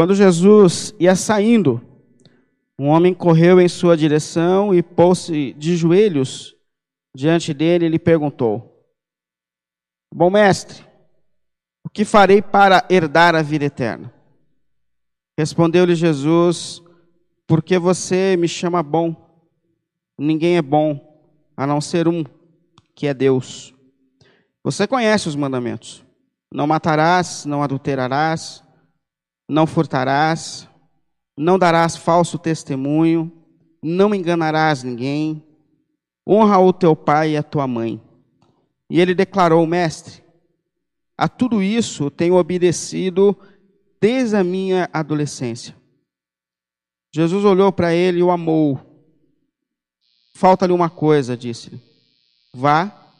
Quando Jesus ia saindo, um homem correu em sua direção e pôs-se de joelhos diante dele e lhe perguntou: Bom mestre, o que farei para herdar a vida eterna? Respondeu-lhe Jesus: Porque você me chama bom? Ninguém é bom a não ser um, que é Deus. Você conhece os mandamentos: Não matarás, não adulterarás, não furtarás, não darás falso testemunho, não enganarás ninguém, honra o teu pai e a tua mãe. E ele declarou: Mestre, a tudo isso tenho obedecido desde a minha adolescência. Jesus olhou para ele e o amou. Falta-lhe uma coisa, disse-lhe. Vá,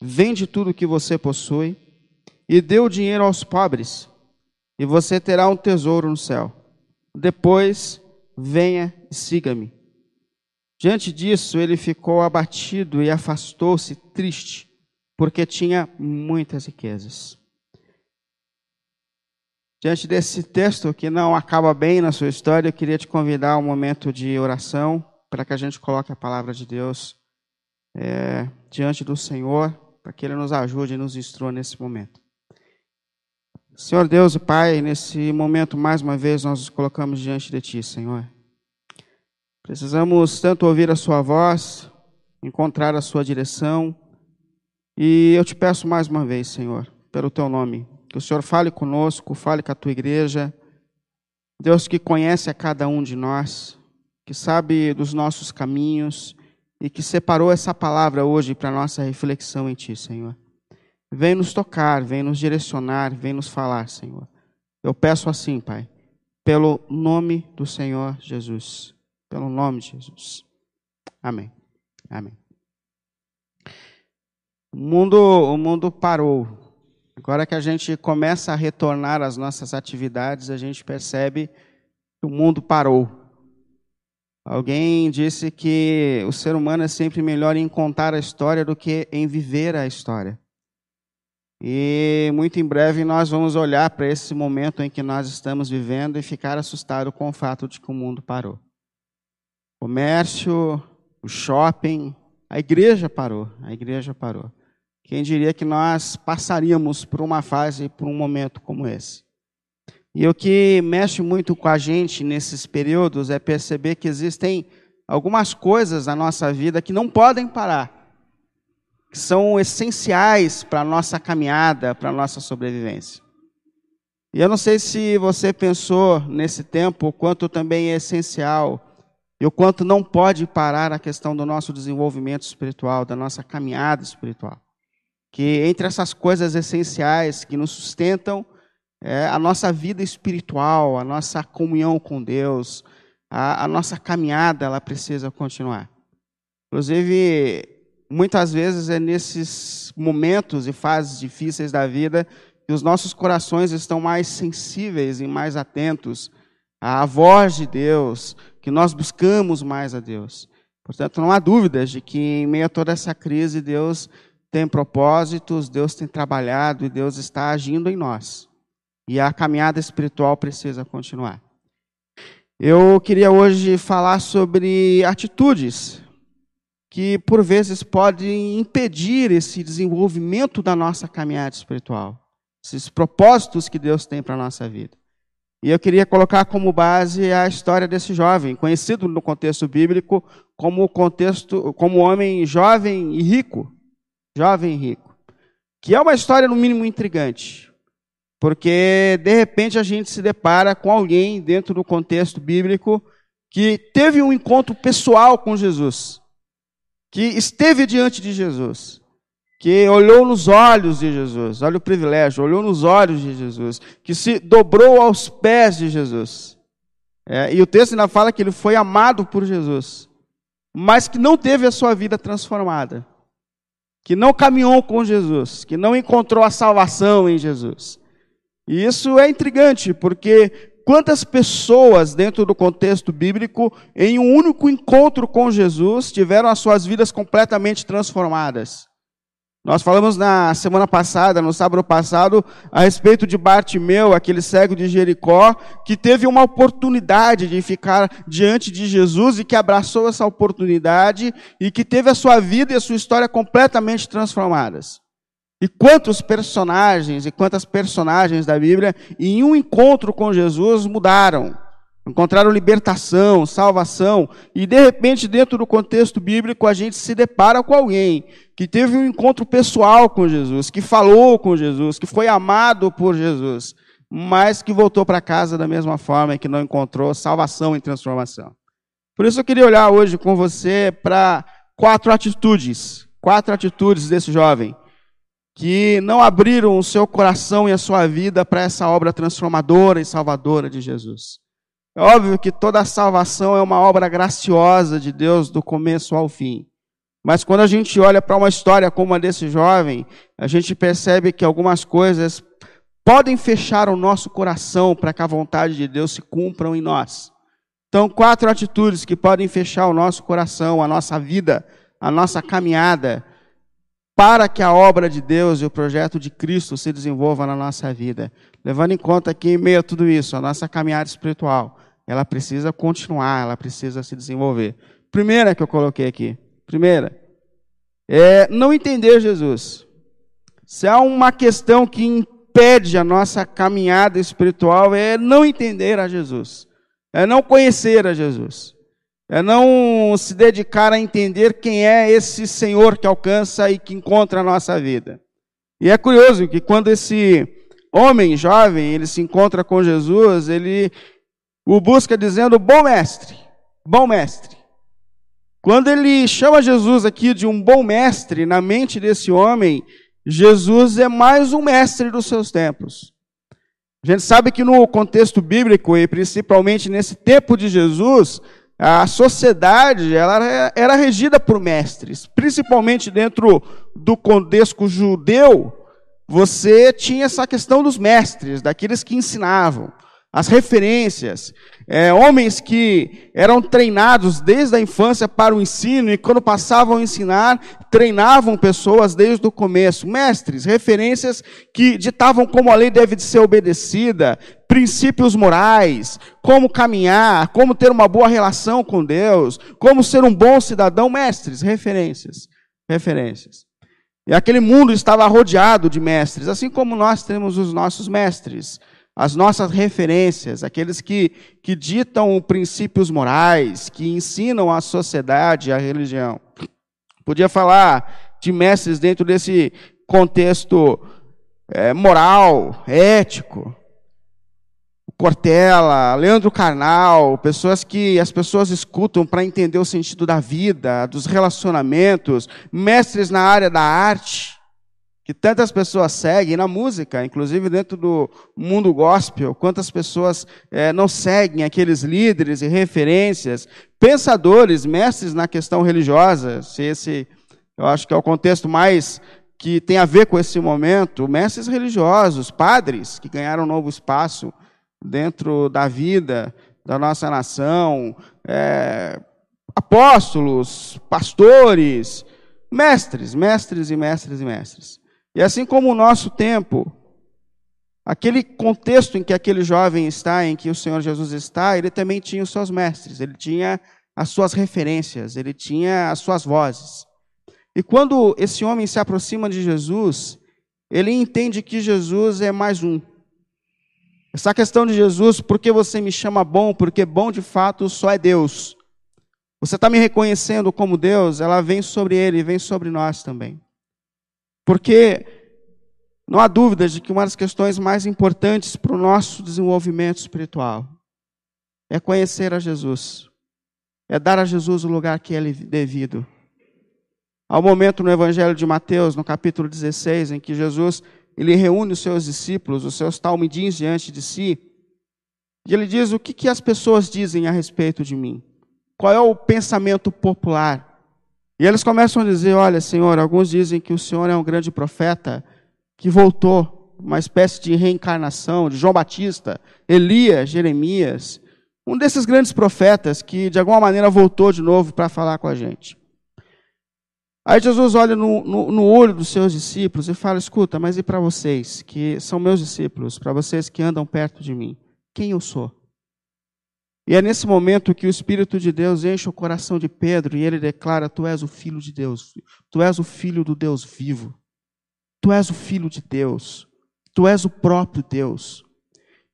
vende tudo o que você possui e dê o dinheiro aos pobres, e você terá um tesouro no céu. Depois, venha e siga-me. Diante disso, ele ficou abatido e afastou-se triste, porque tinha muitas riquezas. Diante desse texto que não acaba bem na sua história, eu queria te convidar a um momento de oração para que a gente coloque a palavra de Deus é, diante do Senhor, para que Ele nos ajude e nos instrua nesse momento. Senhor Deus e Pai, nesse momento, mais uma vez, nós nos colocamos diante de Ti, Senhor. Precisamos tanto ouvir a Sua voz, encontrar a Sua direção, e eu te peço mais uma vez, Senhor, pelo Teu nome, que o Senhor fale conosco, fale com a tua igreja. Deus que conhece a cada um de nós, que sabe dos nossos caminhos e que separou essa palavra hoje para nossa reflexão em Ti, Senhor. Vem nos tocar, vem nos direcionar, vem nos falar, Senhor. Eu peço assim, Pai, pelo nome do Senhor Jesus. Pelo nome de Jesus. Amém. Amém. O mundo, o mundo parou. Agora que a gente começa a retornar às nossas atividades, a gente percebe que o mundo parou. Alguém disse que o ser humano é sempre melhor em contar a história do que em viver a história. E muito em breve nós vamos olhar para esse momento em que nós estamos vivendo e ficar assustado com o fato de que o mundo parou. O comércio, o shopping, a igreja parou. A igreja parou. Quem diria que nós passaríamos por uma fase, por um momento como esse? E o que mexe muito com a gente nesses períodos é perceber que existem algumas coisas na nossa vida que não podem parar, que são essenciais para a nossa caminhada, para a nossa sobrevivência. E eu não sei se você pensou nesse tempo o quanto também é essencial e o quanto não pode parar a questão do nosso desenvolvimento espiritual, da nossa caminhada espiritual que entre essas coisas essenciais que nos sustentam é a nossa vida espiritual, a nossa comunhão com Deus, a, a nossa caminhada, ela precisa continuar. Inclusive, muitas vezes é nesses momentos e fases difíceis da vida que os nossos corações estão mais sensíveis e mais atentos à voz de Deus, que nós buscamos mais a Deus. Portanto, não há dúvidas de que em meio a toda essa crise, Deus tem propósitos, Deus tem trabalhado e Deus está agindo em nós. E a caminhada espiritual precisa continuar. Eu queria hoje falar sobre atitudes que por vezes podem impedir esse desenvolvimento da nossa caminhada espiritual, esses propósitos que Deus tem para a nossa vida. E eu queria colocar como base a história desse jovem, conhecido no contexto bíblico como contexto, como homem jovem e rico, jovem rico, que é uma história no mínimo intrigante, porque de repente a gente se depara com alguém dentro do contexto bíblico que teve um encontro pessoal com Jesus, que esteve diante de Jesus, que olhou nos olhos de Jesus, olha o privilégio, olhou nos olhos de Jesus, que se dobrou aos pés de Jesus. É, e o texto ainda fala que ele foi amado por Jesus, mas que não teve a sua vida transformada que não caminhou com Jesus, que não encontrou a salvação em Jesus. E isso é intrigante, porque quantas pessoas dentro do contexto bíblico, em um único encontro com Jesus, tiveram as suas vidas completamente transformadas? Nós falamos na semana passada, no sábado passado, a respeito de Bartimeu, aquele cego de Jericó, que teve uma oportunidade de ficar diante de Jesus e que abraçou essa oportunidade e que teve a sua vida e a sua história completamente transformadas. E quantos personagens e quantas personagens da Bíblia, em um encontro com Jesus, mudaram encontraram libertação, salvação, e de repente, dentro do contexto bíblico, a gente se depara com alguém que teve um encontro pessoal com Jesus, que falou com Jesus, que foi amado por Jesus, mas que voltou para casa da mesma forma e que não encontrou salvação e transformação. Por isso eu queria olhar hoje com você para quatro atitudes, quatro atitudes desse jovem que não abriram o seu coração e a sua vida para essa obra transformadora e salvadora de Jesus. É óbvio que toda a salvação é uma obra graciosa de Deus do começo ao fim. Mas quando a gente olha para uma história como a desse jovem, a gente percebe que algumas coisas podem fechar o nosso coração para que a vontade de Deus se cumpram em nós. Então, quatro atitudes que podem fechar o nosso coração, a nossa vida, a nossa caminhada, para que a obra de Deus e o projeto de Cristo se desenvolva na nossa vida. Levando em conta que, em meio a tudo isso, a nossa caminhada espiritual, ela precisa continuar, ela precisa se desenvolver. Primeira que eu coloquei aqui, primeira, é não entender Jesus. Se há uma questão que impede a nossa caminhada espiritual, é não entender a Jesus, é não conhecer a Jesus, é não se dedicar a entender quem é esse Senhor que alcança e que encontra a nossa vida. E é curioso que quando esse homem jovem ele se encontra com Jesus, ele o busca dizendo: Bom mestre, bom mestre. Quando ele chama Jesus aqui de um bom mestre, na mente desse homem, Jesus é mais um mestre dos seus tempos. A gente sabe que no contexto bíblico, e principalmente nesse tempo de Jesus, a sociedade ela era regida por mestres, principalmente dentro do contexto judeu, você tinha essa questão dos mestres, daqueles que ensinavam as referências, é, homens que eram treinados desde a infância para o ensino e quando passavam a ensinar, treinavam pessoas desde o começo. Mestres, referências que ditavam como a lei deve ser obedecida, princípios morais, como caminhar, como ter uma boa relação com Deus, como ser um bom cidadão. Mestres, referências, referências. E aquele mundo estava rodeado de mestres, assim como nós temos os nossos mestres as nossas referências, aqueles que, que ditam princípios morais, que ensinam a sociedade a religião. Podia falar de mestres dentro desse contexto é, moral, ético. Cortella, Leandro Carnal, pessoas que as pessoas escutam para entender o sentido da vida, dos relacionamentos, mestres na área da arte que tantas pessoas seguem na música, inclusive dentro do mundo gospel, quantas pessoas é, não seguem aqueles líderes e referências, pensadores, mestres na questão religiosa, se esse, eu acho que é o contexto mais que tem a ver com esse momento, mestres religiosos, padres que ganharam um novo espaço dentro da vida da nossa nação, é, apóstolos, pastores, mestres, mestres e mestres e mestres. E assim como o nosso tempo, aquele contexto em que aquele jovem está, em que o Senhor Jesus está, ele também tinha os seus mestres, ele tinha as suas referências, ele tinha as suas vozes. E quando esse homem se aproxima de Jesus, ele entende que Jesus é mais um. Essa questão de Jesus, por que você me chama bom? Porque bom de fato só é Deus. Você está me reconhecendo como Deus, ela vem sobre ele, vem sobre nós também. Porque não há dúvida de que uma das questões mais importantes para o nosso desenvolvimento espiritual é conhecer a Jesus, é dar a Jesus o lugar que é devido. Há um momento no Evangelho de Mateus, no capítulo 16, em que Jesus ele reúne os seus discípulos, os seus talmidins diante de si, e ele diz: O que, que as pessoas dizem a respeito de mim? Qual é o pensamento popular? E eles começam a dizer: Olha, Senhor, alguns dizem que o Senhor é um grande profeta que voltou, uma espécie de reencarnação de João Batista, Elias, Jeremias, um desses grandes profetas que de alguma maneira voltou de novo para falar com a gente. Aí Jesus olha no, no, no olho dos seus discípulos e fala: Escuta, mas e para vocês, que são meus discípulos, para vocês que andam perto de mim, quem eu sou? E é nesse momento que o Espírito de Deus enche o coração de Pedro e ele declara: Tu és o filho de Deus, tu és o filho do Deus vivo, tu és o filho de Deus, tu és o próprio Deus.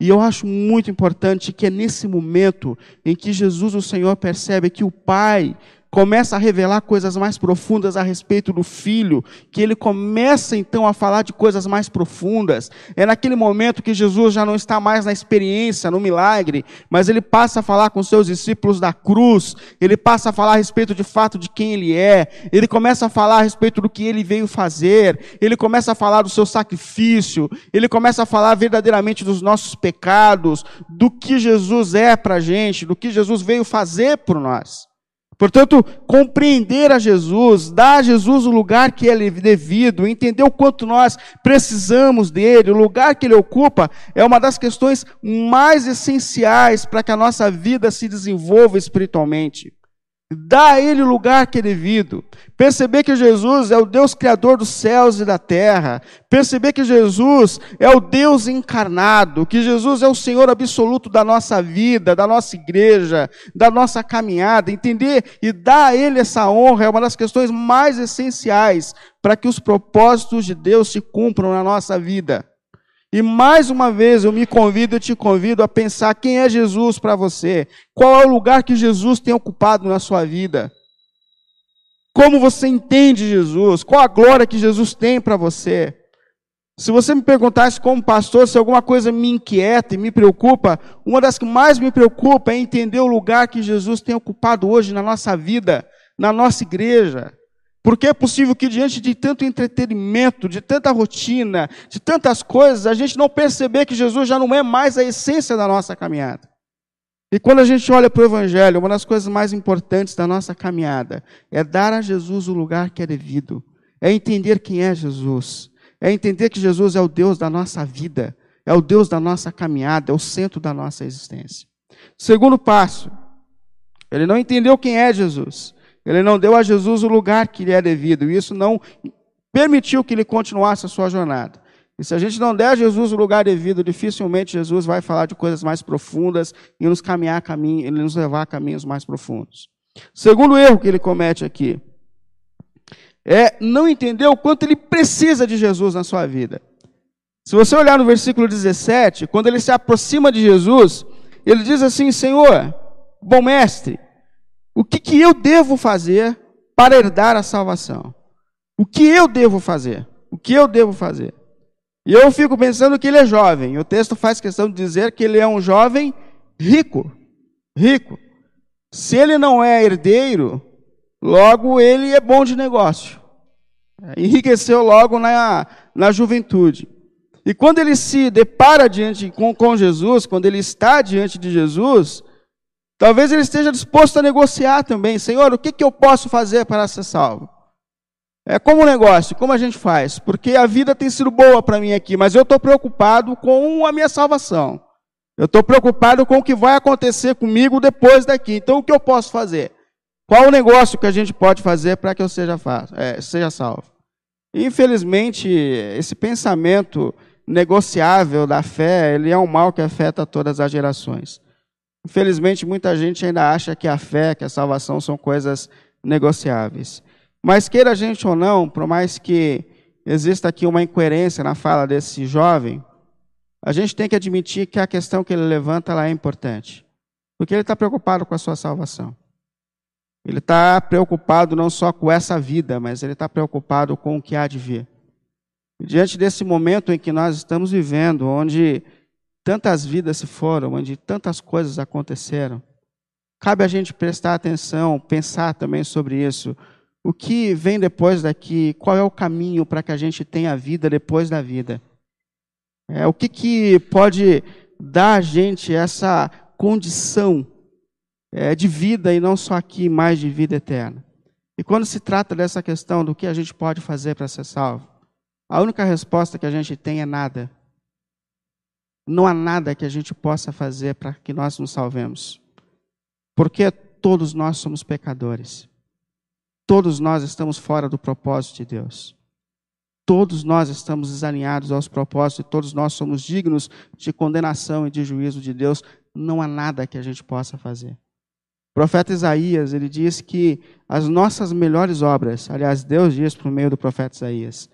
E eu acho muito importante que é nesse momento em que Jesus, o Senhor, percebe que o Pai começa a revelar coisas mais profundas a respeito do filho, que ele começa então a falar de coisas mais profundas. É naquele momento que Jesus já não está mais na experiência, no milagre, mas ele passa a falar com seus discípulos da cruz, ele passa a falar a respeito de fato de quem ele é, ele começa a falar a respeito do que ele veio fazer, ele começa a falar do seu sacrifício, ele começa a falar verdadeiramente dos nossos pecados, do que Jesus é para a gente, do que Jesus veio fazer por nós. Portanto, compreender a Jesus, dar a Jesus o lugar que é devido, entender o quanto nós precisamos dele, o lugar que ele ocupa, é uma das questões mais essenciais para que a nossa vida se desenvolva espiritualmente. Dá a Ele o lugar que é devido. Perceber que Jesus é o Deus Criador dos céus e da terra. Perceber que Jesus é o Deus encarnado. Que Jesus é o Senhor absoluto da nossa vida, da nossa igreja, da nossa caminhada. Entender e dar a Ele essa honra é uma das questões mais essenciais para que os propósitos de Deus se cumpram na nossa vida. E mais uma vez eu me convido e te convido a pensar quem é Jesus para você. Qual é o lugar que Jesus tem ocupado na sua vida? Como você entende Jesus? Qual a glória que Jesus tem para você? Se você me perguntasse como pastor se alguma coisa me inquieta e me preocupa, uma das que mais me preocupa é entender o lugar que Jesus tem ocupado hoje na nossa vida, na nossa igreja. Porque é possível que diante de tanto entretenimento, de tanta rotina, de tantas coisas, a gente não perceber que Jesus já não é mais a essência da nossa caminhada. E quando a gente olha para o Evangelho, uma das coisas mais importantes da nossa caminhada é dar a Jesus o lugar que é devido, é entender quem é Jesus, é entender que Jesus é o Deus da nossa vida, é o Deus da nossa caminhada, é o centro da nossa existência. Segundo passo, ele não entendeu quem é Jesus. Ele não deu a Jesus o lugar que lhe é devido. E isso não permitiu que ele continuasse a sua jornada. E se a gente não der a Jesus o lugar devido, dificilmente Jesus vai falar de coisas mais profundas e nos caminhar caminho, ele nos levar a caminhos mais profundos. Segundo erro que ele comete aqui é não entender o quanto ele precisa de Jesus na sua vida. Se você olhar no versículo 17, quando ele se aproxima de Jesus, ele diz assim: Senhor, bom mestre, o que, que eu devo fazer para herdar a salvação? O que eu devo fazer? O que eu devo fazer? E eu fico pensando que ele é jovem. O texto faz questão de dizer que ele é um jovem rico. Rico. Se ele não é herdeiro, logo ele é bom de negócio. Enriqueceu logo na, na juventude. E quando ele se depara diante com, com Jesus, quando ele está diante de Jesus, Talvez ele esteja disposto a negociar também. Senhor, o que, que eu posso fazer para ser salvo? É como um negócio, como a gente faz? Porque a vida tem sido boa para mim aqui, mas eu estou preocupado com a minha salvação. Eu estou preocupado com o que vai acontecer comigo depois daqui. Então, o que eu posso fazer? Qual o negócio que a gente pode fazer para que eu seja, é, seja salvo? Infelizmente, esse pensamento negociável da fé, ele é um mal que afeta todas as gerações. Infelizmente, muita gente ainda acha que a fé, que a salvação são coisas negociáveis. Mas queira a gente ou não, por mais que exista aqui uma incoerência na fala desse jovem, a gente tem que admitir que a questão que ele levanta lá é importante. Porque ele está preocupado com a sua salvação. Ele está preocupado não só com essa vida, mas ele está preocupado com o que há de vir. Diante desse momento em que nós estamos vivendo, onde tantas vidas se foram, onde tantas coisas aconteceram. Cabe a gente prestar atenção, pensar também sobre isso. O que vem depois daqui? Qual é o caminho para que a gente tenha vida depois da vida? É, o que, que pode dar a gente essa condição é, de vida e não só aqui, mais de vida eterna? E quando se trata dessa questão do que a gente pode fazer para ser salvo, a única resposta que a gente tem é nada. Não há nada que a gente possa fazer para que nós nos salvemos. Porque todos nós somos pecadores. Todos nós estamos fora do propósito de Deus. Todos nós estamos desalinhados aos propósitos e todos nós somos dignos de condenação e de juízo de Deus. Não há nada que a gente possa fazer. O profeta Isaías, ele diz que as nossas melhores obras, aliás, Deus diz por meio do profeta Isaías,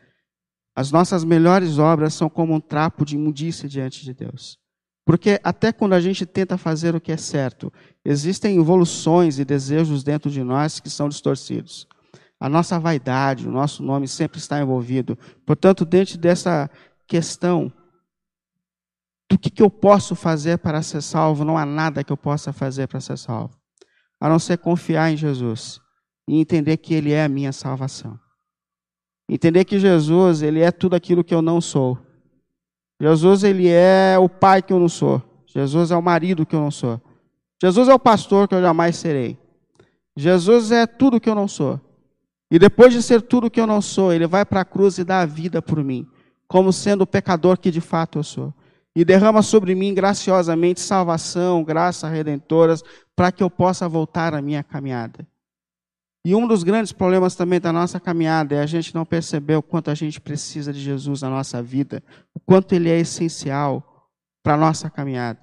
as nossas melhores obras são como um trapo de imundícia diante de Deus. Porque até quando a gente tenta fazer o que é certo, existem evoluções e desejos dentro de nós que são distorcidos. A nossa vaidade, o nosso nome sempre está envolvido. Portanto, dentro dessa questão do que, que eu posso fazer para ser salvo, não há nada que eu possa fazer para ser salvo, a não ser confiar em Jesus e entender que Ele é a minha salvação. Entender que Jesus, Ele é tudo aquilo que eu não sou Jesus, ele é o pai que eu não sou. Jesus é o marido que eu não sou. Jesus é o pastor que eu jamais serei. Jesus é tudo que eu não sou. E depois de ser tudo que eu não sou, ele vai para a cruz e dá a vida por mim, como sendo o pecador que de fato eu sou. E derrama sobre mim graciosamente salvação, graça redentoras, para que eu possa voltar à minha caminhada. E um dos grandes problemas também da nossa caminhada é a gente não perceber o quanto a gente precisa de Jesus na nossa vida, o quanto ele é essencial para a nossa caminhada.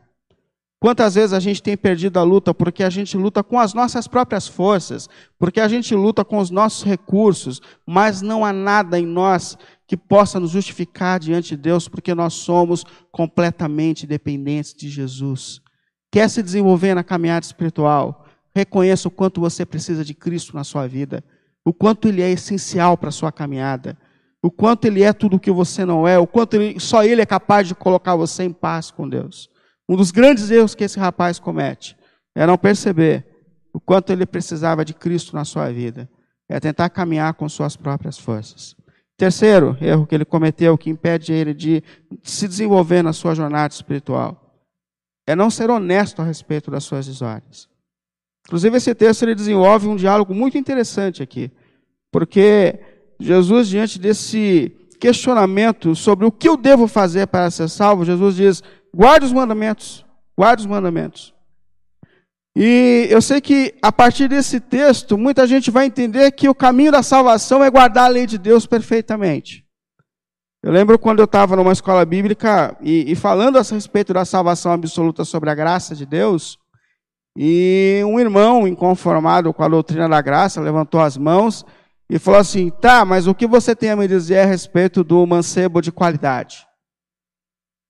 Quantas vezes a gente tem perdido a luta porque a gente luta com as nossas próprias forças, porque a gente luta com os nossos recursos, mas não há nada em nós que possa nos justificar diante de Deus, porque nós somos completamente dependentes de Jesus. Quer se desenvolver na caminhada espiritual? Reconheça o quanto você precisa de Cristo na sua vida, o quanto Ele é essencial para a sua caminhada, o quanto Ele é tudo o que você não é, o quanto ele, só Ele é capaz de colocar você em paz com Deus. Um dos grandes erros que esse rapaz comete é não perceber o quanto ele precisava de Cristo na sua vida, é tentar caminhar com suas próprias forças. Terceiro erro que ele cometeu, que impede ele de se desenvolver na sua jornada espiritual, é não ser honesto a respeito das suas desordens. Inclusive, esse texto ele desenvolve um diálogo muito interessante aqui, porque Jesus, diante desse questionamento sobre o que eu devo fazer para ser salvo, Jesus diz: guarde os mandamentos, guarde os mandamentos. E eu sei que a partir desse texto, muita gente vai entender que o caminho da salvação é guardar a lei de Deus perfeitamente. Eu lembro quando eu estava numa escola bíblica e, e falando a respeito da salvação absoluta sobre a graça de Deus, e um irmão, inconformado com a doutrina da graça, levantou as mãos e falou assim: tá, mas o que você tem a me dizer a respeito do mancebo de qualidade?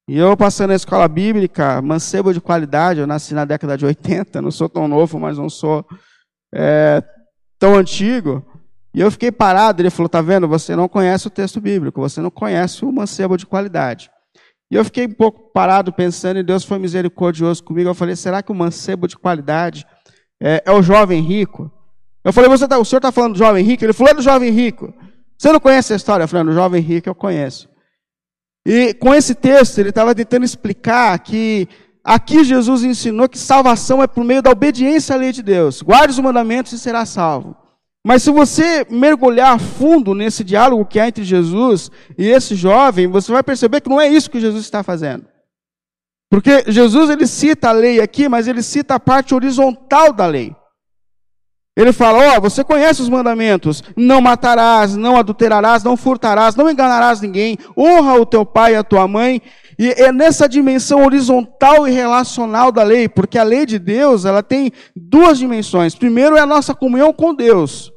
E eu, passando na escola bíblica, mancebo de qualidade, eu nasci na década de 80, não sou tão novo, mas não sou é, tão antigo. E eu fiquei parado, ele falou: tá vendo, você não conhece o texto bíblico, você não conhece o mancebo de qualidade. E eu fiquei um pouco parado pensando, e Deus foi misericordioso comigo. Eu falei, será que o mancebo de qualidade é, é o jovem rico? Eu falei, você tá, o senhor está falando do jovem rico? Ele falou, é do jovem rico. Você não conhece a história? Eu falei, do jovem rico eu conheço. E com esse texto, ele estava tentando explicar que aqui Jesus ensinou que salvação é por meio da obediência à lei de Deus. Guarde os mandamentos e será salvo. Mas se você mergulhar fundo nesse diálogo que há entre Jesus e esse jovem, você vai perceber que não é isso que Jesus está fazendo. Porque Jesus ele cita a lei aqui, mas ele cita a parte horizontal da lei. Ele fala: Ó, oh, você conhece os mandamentos: não matarás, não adulterarás, não furtarás, não enganarás ninguém, honra o teu pai e a tua mãe. E é nessa dimensão horizontal e relacional da lei, porque a lei de Deus ela tem duas dimensões. Primeiro é a nossa comunhão com Deus.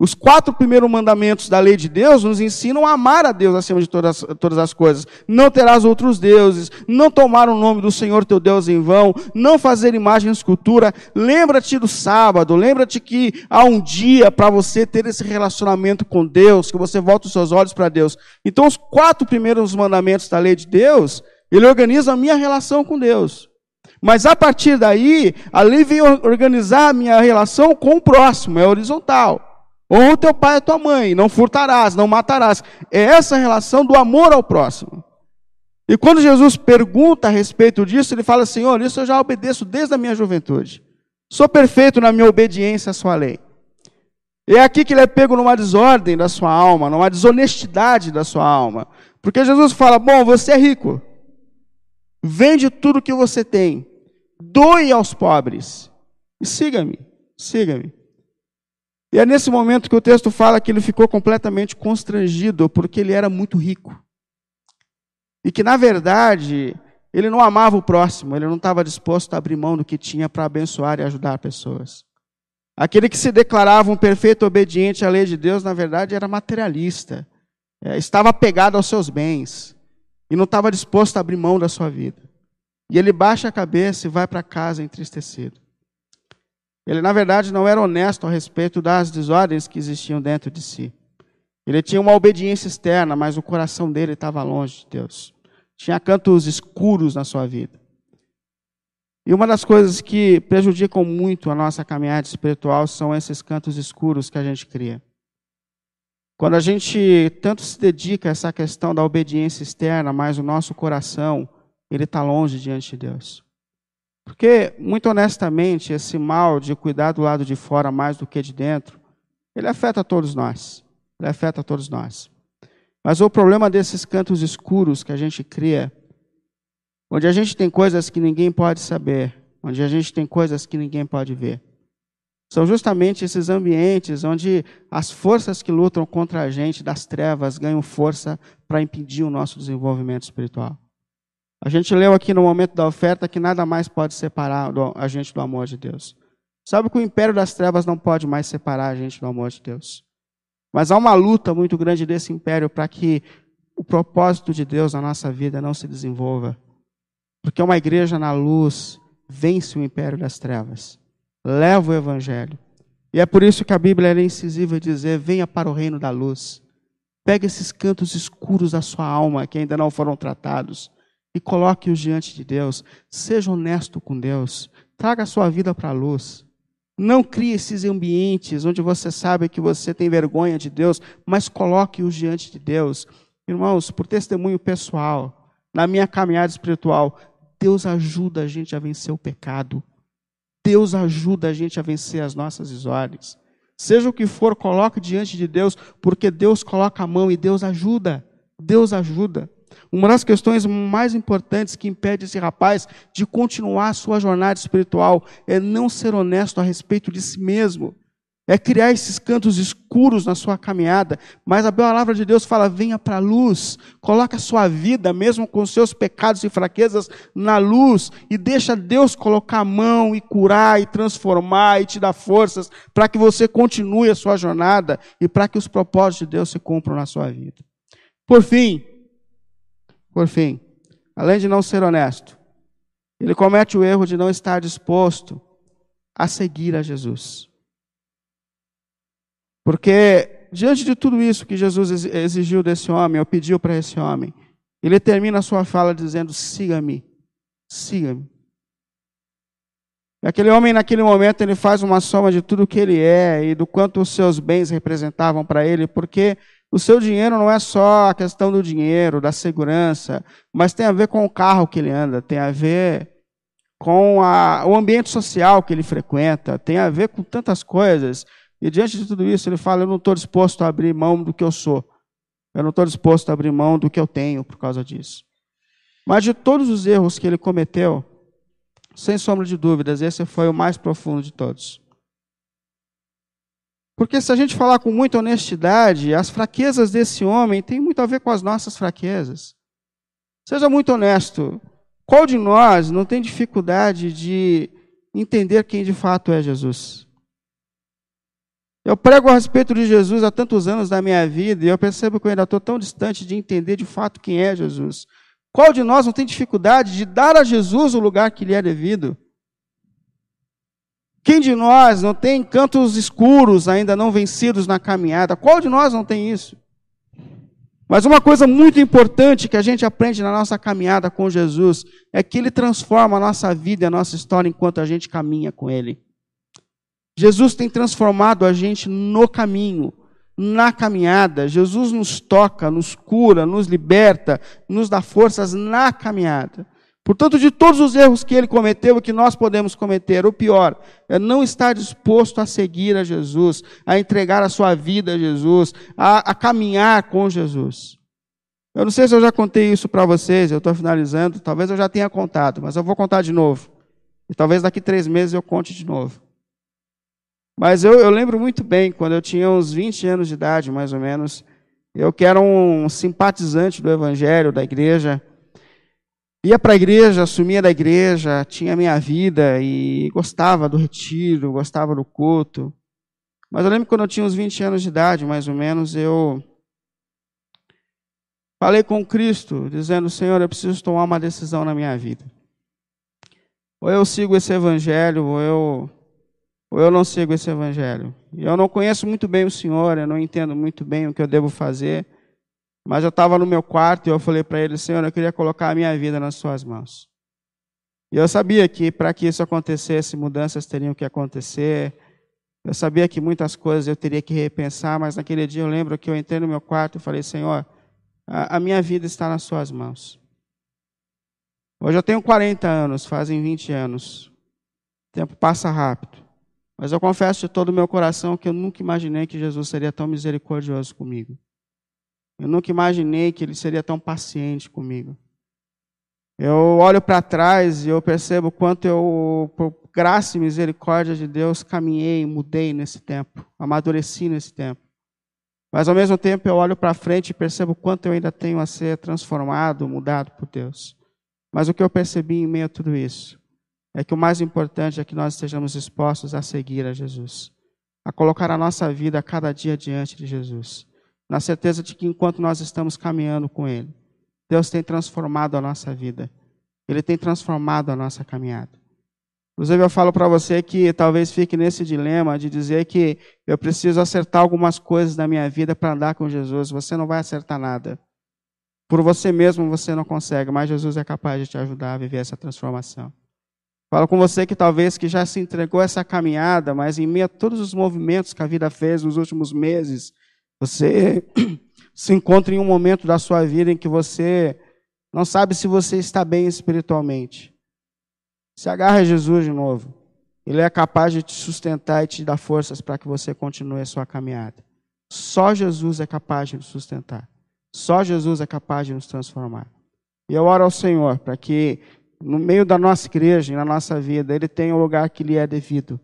Os quatro primeiros mandamentos da lei de Deus nos ensinam a amar a Deus acima de todas, todas as coisas. Não terás outros deuses, não tomar o nome do Senhor teu Deus em vão, não fazer imagem e escultura. Lembra-te do sábado, lembra-te que há um dia para você ter esse relacionamento com Deus, que você volta os seus olhos para Deus. Então, os quatro primeiros mandamentos da lei de Deus, ele organiza a minha relação com Deus. Mas a partir daí, a lei vem organizar a minha relação com o próximo, é horizontal. Honra o teu pai e a tua mãe, não furtarás, não matarás. É essa relação do amor ao próximo. E quando Jesus pergunta a respeito disso, ele fala: Senhor, isso eu já obedeço desde a minha juventude. Sou perfeito na minha obediência à sua lei. E é aqui que ele é pego numa desordem da sua alma, numa desonestidade da sua alma. Porque Jesus fala: Bom, você é rico. Vende tudo que você tem. Doe aos pobres. E siga-me. Siga-me. E é nesse momento que o texto fala que ele ficou completamente constrangido, porque ele era muito rico. E que, na verdade, ele não amava o próximo, ele não estava disposto a abrir mão do que tinha para abençoar e ajudar pessoas. Aquele que se declarava um perfeito obediente à lei de Deus, na verdade, era materialista, é, estava apegado aos seus bens e não estava disposto a abrir mão da sua vida. E ele baixa a cabeça e vai para casa entristecido. Ele, na verdade, não era honesto a respeito das desordens que existiam dentro de si. Ele tinha uma obediência externa, mas o coração dele estava longe de Deus. Tinha cantos escuros na sua vida. E uma das coisas que prejudicam muito a nossa caminhada espiritual são esses cantos escuros que a gente cria. Quando a gente tanto se dedica a essa questão da obediência externa, mas o nosso coração, ele está longe diante de Deus. Porque, muito honestamente, esse mal de cuidar do lado de fora mais do que de dentro, ele afeta todos nós. Ele afeta todos nós. Mas o problema desses cantos escuros que a gente cria, onde a gente tem coisas que ninguém pode saber, onde a gente tem coisas que ninguém pode ver, são justamente esses ambientes onde as forças que lutam contra a gente das trevas ganham força para impedir o nosso desenvolvimento espiritual. A gente leu aqui no momento da oferta que nada mais pode separar a gente do amor de Deus. Sabe que o império das trevas não pode mais separar a gente do amor de Deus. Mas há uma luta muito grande desse império para que o propósito de Deus na nossa vida não se desenvolva. Porque uma igreja na luz vence o império das trevas, leva o evangelho. E é por isso que a Bíblia é incisiva em dizer: venha para o reino da luz. Pegue esses cantos escuros da sua alma que ainda não foram tratados e coloque-os diante de Deus. Seja honesto com Deus. Traga a sua vida para a luz. Não crie esses ambientes onde você sabe que você tem vergonha de Deus, mas coloque-os diante de Deus. Irmãos, por testemunho pessoal, na minha caminhada espiritual, Deus ajuda a gente a vencer o pecado. Deus ajuda a gente a vencer as nossas desordens. Seja o que for, coloque diante de Deus, porque Deus coloca a mão e Deus ajuda. Deus ajuda. Uma das questões mais importantes que impede esse rapaz de continuar a sua jornada espiritual é não ser honesto a respeito de si mesmo. É criar esses cantos escuros na sua caminhada. Mas a palavra de Deus fala: venha para a luz, coloque a sua vida, mesmo com seus pecados e fraquezas, na luz, e deixa Deus colocar a mão e curar e transformar e te dar forças para que você continue a sua jornada e para que os propósitos de Deus se cumpram na sua vida. Por fim, por fim, além de não ser honesto, ele comete o erro de não estar disposto a seguir a Jesus. Porque, diante de tudo isso que Jesus exigiu desse homem, ou pediu para esse homem, ele termina a sua fala dizendo: siga-me, siga-me. Aquele homem, naquele momento, ele faz uma soma de tudo que ele é e do quanto os seus bens representavam para ele, porque o seu dinheiro não é só a questão do dinheiro, da segurança, mas tem a ver com o carro que ele anda, tem a ver com a, o ambiente social que ele frequenta, tem a ver com tantas coisas. E diante de tudo isso, ele fala: Eu não estou disposto a abrir mão do que eu sou. Eu não estou disposto a abrir mão do que eu tenho por causa disso. Mas de todos os erros que ele cometeu, sem sombra de dúvidas, esse foi o mais profundo de todos. Porque se a gente falar com muita honestidade, as fraquezas desse homem têm muito a ver com as nossas fraquezas. Seja muito honesto. Qual de nós não tem dificuldade de entender quem de fato é Jesus? Eu prego a respeito de Jesus há tantos anos da minha vida e eu percebo que eu ainda estou tão distante de entender de fato quem é Jesus. Qual de nós não tem dificuldade de dar a Jesus o lugar que lhe é devido? Quem de nós não tem cantos escuros ainda não vencidos na caminhada? Qual de nós não tem isso? Mas uma coisa muito importante que a gente aprende na nossa caminhada com Jesus é que Ele transforma a nossa vida e a nossa história enquanto a gente caminha com Ele. Jesus tem transformado a gente no caminho, na caminhada. Jesus nos toca, nos cura, nos liberta, nos dá forças na caminhada. Portanto, de todos os erros que ele cometeu e que nós podemos cometer, o pior é não estar disposto a seguir a Jesus, a entregar a sua vida a Jesus, a, a caminhar com Jesus. Eu não sei se eu já contei isso para vocês, eu estou finalizando, talvez eu já tenha contado, mas eu vou contar de novo. E talvez daqui três meses eu conte de novo. Mas eu, eu lembro muito bem, quando eu tinha uns 20 anos de idade, mais ou menos, eu que era um simpatizante do Evangelho, da igreja, ia para a igreja, assumia da igreja, tinha minha vida e gostava do retiro, gostava do culto. Mas eu lembro que quando eu tinha uns 20 anos de idade, mais ou menos, eu falei com Cristo, dizendo: Senhor, eu preciso tomar uma decisão na minha vida. Ou eu sigo esse evangelho, ou eu, ou eu não sigo esse evangelho. Eu não conheço muito bem o Senhor, eu não entendo muito bem o que eu devo fazer. Mas eu estava no meu quarto e eu falei para ele: Senhor, eu queria colocar a minha vida nas Suas mãos. E eu sabia que para que isso acontecesse, mudanças teriam que acontecer eu sabia que muitas coisas eu teria que repensar, mas naquele dia eu lembro que eu entrei no meu quarto e falei: Senhor, a, minha vida está nas Suas mãos. Hoje eu tenho 40 anos, fazem 20 anos. O tempo passa rápido. Mas eu confesso de todo o meu coração que eu nunca imaginei que Jesus seria tão misericordioso comigo. Eu nunca imaginei que Ele seria tão paciente comigo. Eu olho para trás e eu percebo quanto eu, graça e misericórdia de Deus, caminhei, mudei nesse tempo, amadureci nesse tempo. Mas ao mesmo tempo eu olho para frente e percebo quanto eu ainda tenho a ser transformado, mudado por Deus. Mas o que eu percebi em meio a tudo isso é que o mais importante é que nós estejamos dispostos a seguir a Jesus, a colocar a nossa vida cada dia diante de Jesus, na certeza de que enquanto nós estamos caminhando com Ele, Deus tem transformado a nossa vida, Ele tem transformado a nossa caminhada. Inclusive, eu falo para você que talvez fique nesse dilema de dizer que eu preciso acertar algumas coisas na minha vida para andar com Jesus. Você não vai acertar nada. Por você mesmo você não consegue, mas Jesus é capaz de te ajudar a viver essa transformação. Falo com você que talvez que já se entregou essa caminhada, mas em meio a todos os movimentos que a vida fez nos últimos meses, você se encontra em um momento da sua vida em que você não sabe se você está bem espiritualmente. Se agarra a Jesus de novo. Ele é capaz de te sustentar e te dar forças para que você continue a sua caminhada. Só Jesus é capaz de nos sustentar. Só Jesus é capaz de nos transformar. E eu oro ao Senhor para que, no meio da nossa igreja na nossa vida, Ele tenha o lugar que lhe é devido,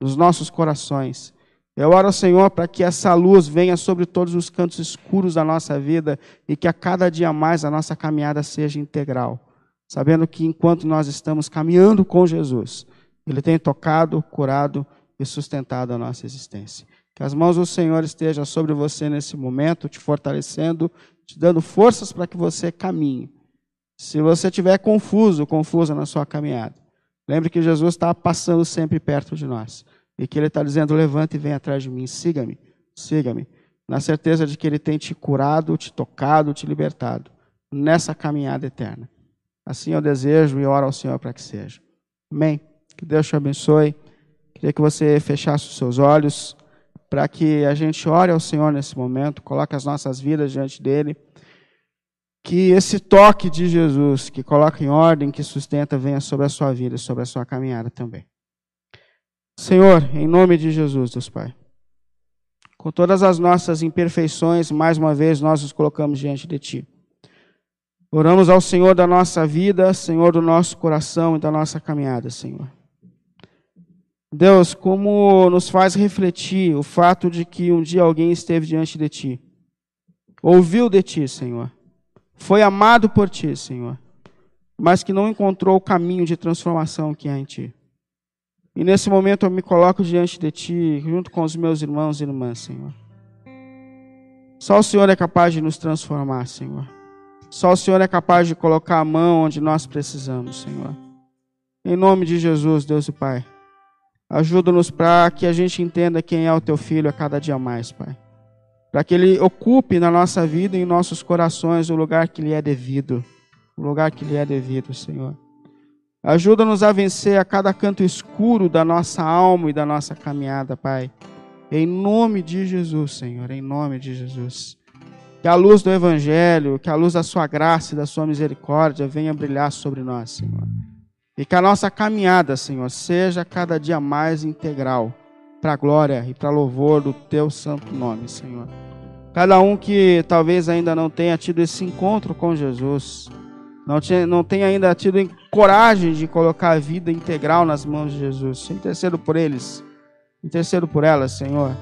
nos nossos corações. Eu oro ao Senhor para que essa luz venha sobre todos os cantos escuros da nossa vida e que a cada dia mais a nossa caminhada seja integral sabendo que enquanto nós estamos caminhando com Jesus, Ele tem tocado, curado e sustentado a nossa existência. Que as mãos do Senhor estejam sobre você nesse momento, te fortalecendo, te dando forças para que você caminhe. Se você estiver confuso, confusa na sua caminhada, lembre que Jesus está passando sempre perto de nós. E que Ele está dizendo: levante e venha atrás de mim, siga-me, siga-me. Na certeza de que Ele tem te curado, te tocado, te libertado nessa caminhada eterna. Assim eu desejo e oro ao Senhor para que seja. Amém. Que Deus te abençoe. Queria que você fechasse os seus olhos para que a gente ore ao Senhor nesse momento, coloque as nossas vidas diante dele. Que esse toque de Jesus, que coloca em ordem, que sustenta, venha sobre a sua vida, sobre a sua caminhada também. Senhor, em nome de Jesus, Deus Pai, com todas as nossas imperfeições, mais uma vez nós nos colocamos diante de Ti. Oramos ao Senhor da nossa vida, Senhor do nosso coração e da nossa caminhada, Senhor. Deus, como nos faz refletir o fato de que um dia alguém esteve diante de Ti, ouviu de Ti, Senhor, foi amado por Ti, Senhor, mas que não encontrou o caminho de transformação que há em Ti. E nesse momento eu me coloco diante de Ti, junto com os meus irmãos e irmãs, Senhor. Só o Senhor é capaz de nos transformar, Senhor. Só o Senhor é capaz de colocar a mão onde nós precisamos, Senhor. Em nome de Jesus, Deus e Pai. Ajuda-nos para que a gente entenda quem é o teu filho a cada dia mais, Pai. Para que ele ocupe na nossa vida e em nossos corações o lugar que lhe é devido. O lugar que lhe é devido, Senhor. Ajuda-nos a vencer a cada canto escuro da nossa alma e da nossa caminhada, Pai. Em nome de Jesus, Senhor. Em nome de Jesus. Que a luz do Evangelho, que a luz da Sua graça e da Sua misericórdia venha brilhar sobre nós, Senhor. E que a nossa caminhada, Senhor, seja cada dia mais integral para a glória e para louvor do Teu santo nome, Senhor. Cada um que talvez ainda não tenha tido esse encontro com Jesus, não, tinha, não tenha ainda tido coragem de colocar a vida integral nas mãos de Jesus, intercedo por eles Intercedo por elas, Senhor.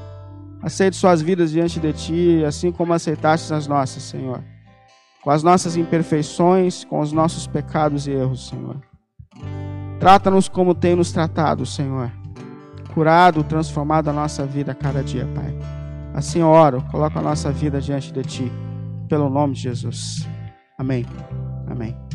Aceite suas vidas diante de Ti, assim como aceitaste as nossas, Senhor. Com as nossas imperfeições, com os nossos pecados e erros, Senhor. Trata-nos como tem nos tratado, Senhor. Curado, transformado a nossa vida a cada dia, Pai. Assim eu oro, coloco a nossa vida diante de Ti, pelo nome de Jesus. Amém. Amém.